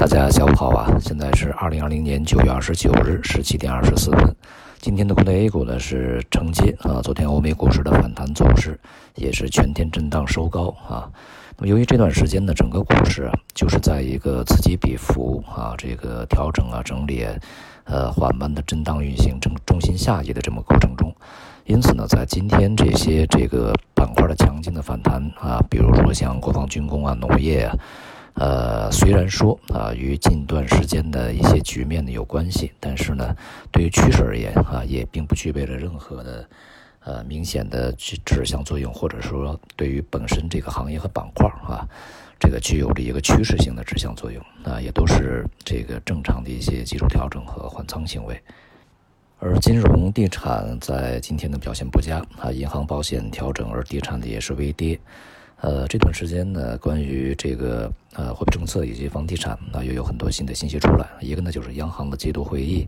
大家下午好啊！现在是二零二零年九月二十九日十七点二十四分。今天的国内 A 股呢是承接啊，昨天欧美股市的反弹走势，也是全天震荡收高啊。那么由于这段时间呢，整个股市啊就是在一个此起彼伏啊，这个调整啊整理，呃缓慢的震荡运行，中中心下移的这么过程中，因此呢，在今天这些这个板块的强劲的反弹啊，比如说像国防军工啊、农业啊。呃，虽然说啊，与近段时间的一些局面呢有关系，但是呢，对于趋势而言啊，也并不具备了任何的呃明显的指指向作用，或者说对于本身这个行业和板块啊，这个具有着一个趋势性的指向作用啊，也都是这个正常的一些技术调整和换仓行为。而金融地产在今天的表现不佳啊，银行、保险调整，而地产的也是微跌。呃，这段时间呢，关于这个呃货币政策以及房地产啊，又有很多新的信息出来。一个呢，就是央行的季度会议，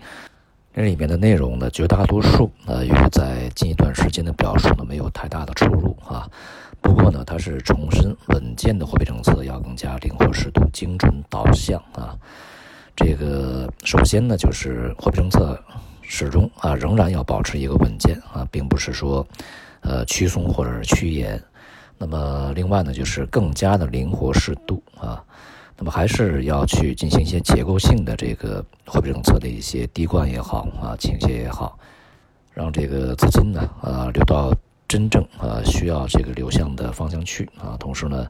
这里面的内容呢，绝大多数呃与在近一段时间的表述呢没有太大的出入啊。不过呢，它是重申稳健的货币政策要更加灵活适度、精准导向啊。这个首先呢，就是货币政策始终啊仍然要保持一个稳健啊，并不是说呃趋松或者是趋严。那么，另外呢，就是更加的灵活适度啊。那么，还是要去进行一些结构性的这个货币政策的一些滴灌也好啊，倾斜也好，让这个资金呢啊流到真正啊需要这个流向的方向去啊。同时呢，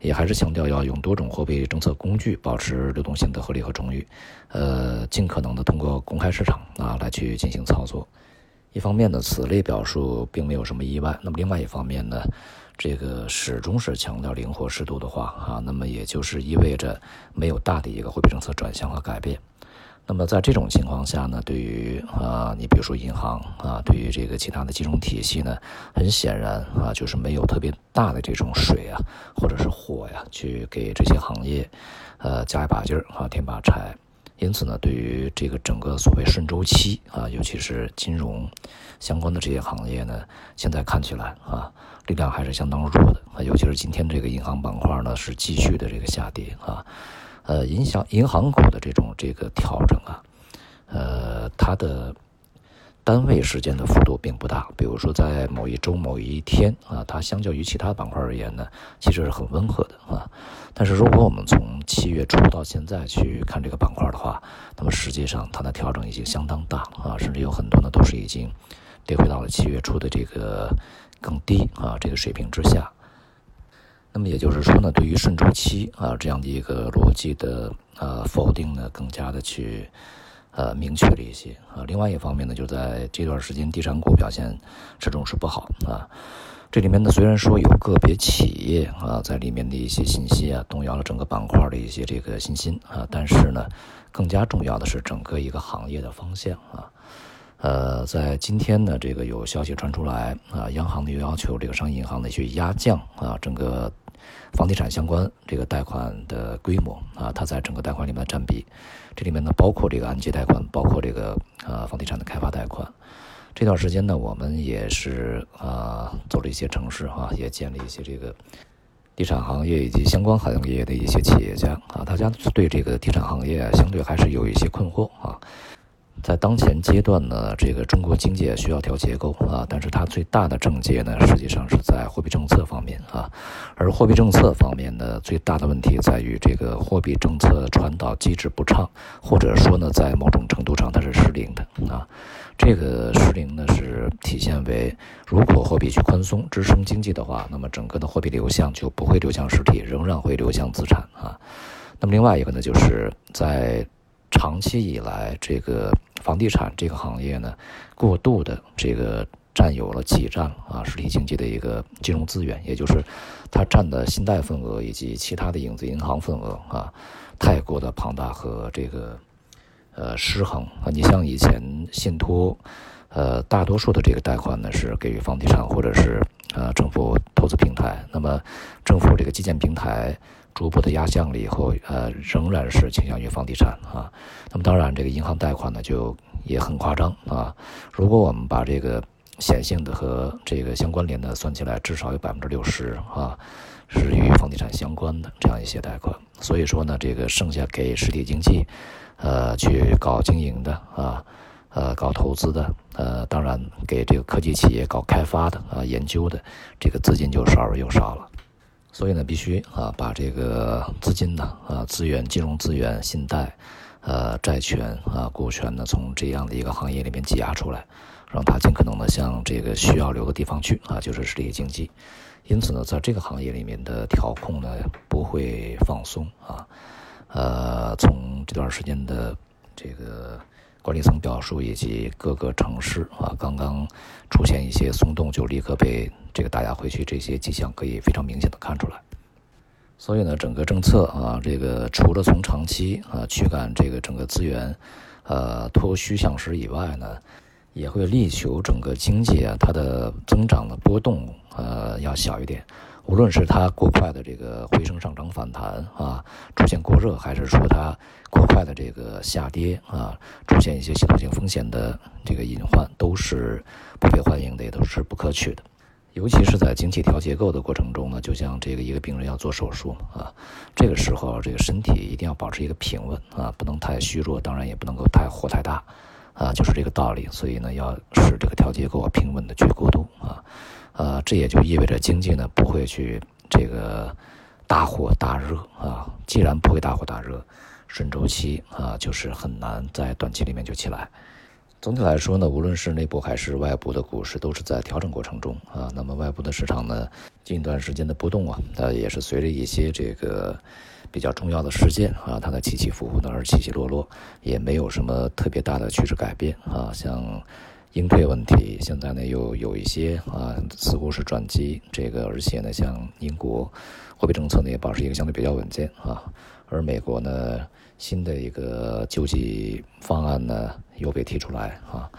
也还是强调要用多种货币政策工具保持流动性的合理和充裕，呃，尽可能的通过公开市场啊来去进行操作。一方面呢，此类表述并没有什么意外。那么，另外一方面呢？这个始终是强调灵活适度的话啊，那么也就是意味着没有大的一个货币政策转向和改变。那么在这种情况下呢，对于啊，你比如说银行啊，对于这个其他的金融体系呢，很显然啊，就是没有特别大的这种水啊，或者是火呀，去给这些行业呃加一把劲儿啊，添把柴。因此呢，对于这个整个所谓顺周期啊，尤其是金融相关的这些行业呢，现在看起来啊，力量还是相当弱的啊。尤其是今天这个银行板块呢，是继续的这个下跌啊，呃，影响银行股的这种这个调整啊，呃，它的。单位时间的幅度并不大，比如说在某一周某一天啊，它相较于其他板块而言呢，其实是很温和的啊。但是如果我们从七月初到现在去看这个板块的话，那么实际上它的调整已经相当大啊，甚至有很多呢都是已经跌回到了七月初的这个更低啊这个水平之下。那么也就是说呢，对于顺周期啊这样的一个逻辑的呃否定呢，更加的去。呃，明确了一些啊。另外一方面呢，就在这段时间，地产股表现始终是不好啊。这里面呢，虽然说有个别企业啊，在里面的一些信息啊，动摇了整个板块的一些这个信心啊，但是呢，更加重要的是整个一个行业的方向啊。呃，在今天呢，这个有消息传出来啊，央行呢又要求这个商业银行呢去压降啊整个。房地产相关这个贷款的规模啊，它在整个贷款里面的占比，这里面呢包括这个按揭贷款，包括这个呃房地产的开发贷款。这段时间呢，我们也是啊走了一些城市啊，也见了一些这个地产行业以及相关行业的一些企业家啊，大家对这个地产行业相对还是有一些困惑啊。在当前阶段呢，这个中国经济需要调结构啊，但是它最大的症结呢，实际上是在货币政策方面啊。而货币政策方面呢，最大的问题在于这个货币政策传导机制不畅，或者说呢，在某种程度上它是失灵的啊。这个，体现为如果货币去宽松支撑经济的话，那么整个的货币流向就不会流向实体，仍然会流向资产啊。那么另外一个呢，就是在长期以来这个。房地产这个行业呢，过度的这个占有了挤占啊实体经济的一个金融资源，也就是它占的信贷份额以及其他的影子银行份额啊，太过的庞大和这个呃失衡啊。你像以前信托，呃大多数的这个贷款呢是给予房地产或者是呃政府投资平台，那么政府这个基建平台。逐步的压降了以后，呃，仍然是倾向于房地产啊。那么当然，这个银行贷款呢就也很夸张啊。如果我们把这个显性的和这个相关联的算起来，至少有百分之六十啊，是与房地产相关的这样一些贷款。所以说呢，这个剩下给实体经济，呃，去搞经营的啊，呃，搞投资的，呃，当然给这个科技企业搞开发的啊，研究的，这个资金就少而又少了。所以呢，必须啊，把这个资金呢，啊，资源、金融资源、信贷，呃，债权啊，股权呢，从这样的一个行业里面挤压出来，让它尽可能的向这个需要留的地方去啊，就是实体经济。因此呢，在这个行业里面的调控呢，不会放松啊。呃，从这段时间的这个管理层表述以及各个城市啊，刚刚出现一些松动，就立刻被。这个打压回去这些迹象可以非常明显的看出来，所以呢，整个政策啊，这个除了从长期啊驱赶这个整个资源，呃脱虚向实以外呢，也会力求整个经济啊它的增长的波动呃要小一点。无论是它过快的这个回升上涨反弹啊出现过热，还是说它过快的这个下跌啊出现一些系统性风险的这个隐患，都是不被欢迎的，也都是不可取的。尤其是在经济调结构的过程中呢，就像这个一个病人要做手术啊，这个时候这个身体一定要保持一个平稳啊，不能太虚弱，当然也不能够太火太大啊，就是这个道理。所以呢，要使这个调结构平稳的去过渡啊，呃，这也就意味着经济呢不会去这个大火大热啊。既然不会大火大热，顺周期啊就是很难在短期里面就起来。总体来说呢，无论是内部还是外部的股市，都是在调整过程中啊。那么外部的市场呢，近一段时间的波动啊，它也是随着一些这个比较重要的事件啊，它的起起伏伏的而起起落落，也没有什么特别大的趋势改变啊。像应退问题，现在呢又有一些啊，似乎是转机。这个而且呢，像英国货币政策呢也保持一个相对比较稳健啊，而美国呢。新的一个救济方案呢又被提出来啊，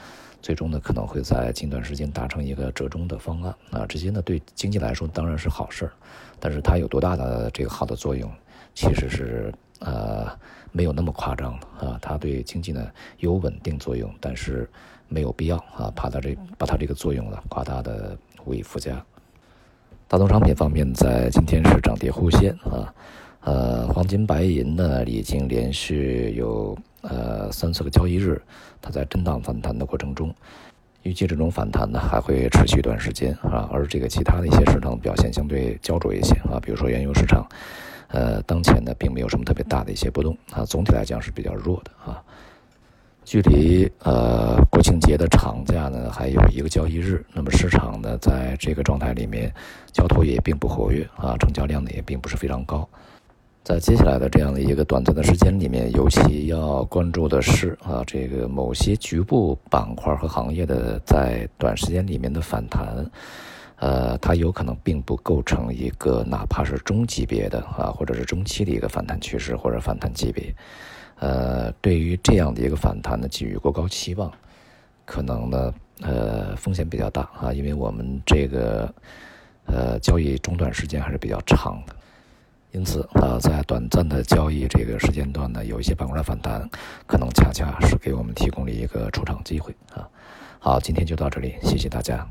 最终呢可能会在近段时间达成一个折中的方案啊，这些呢对经济来说当然是好事儿，但是它有多大的这个好的作用，其实是呃没有那么夸张了啊，它对经济呢有稳定作用，但是没有必要啊，怕它这把它这个作用呢夸大的无以复加。大宗商品方面在今天是涨跌互现啊。呃，黄金、白银呢，已经连续有呃三四个交易日，它在震荡反弹的过程中，预计这种反弹呢还会持续一段时间啊。而这个其他的一些市场表现相对焦灼一些啊，比如说原油市场，呃，当前呢并没有什么特别大的一些波动啊，总体来讲是比较弱的啊。距离呃国庆节的长假呢还有一个交易日，那么市场呢在这个状态里面，交投也并不活跃啊，成交量呢也并不是非常高。在接下来的这样的一个短暂的时间里面，尤其要关注的是啊，这个某些局部板块和行业的在短时间里面的反弹，呃，它有可能并不构成一个哪怕是中级别的啊，或者是中期的一个反弹趋势或者反弹级别，呃，对于这样的一个反弹呢，给予过高期望，可能呢，呃，风险比较大啊，因为我们这个呃交易中断时间还是比较长的。因此啊，在短暂的交易这个时间段呢，有一些板块的反弹，可能恰恰是给我们提供了一个出场机会啊。好，今天就到这里，谢谢大家。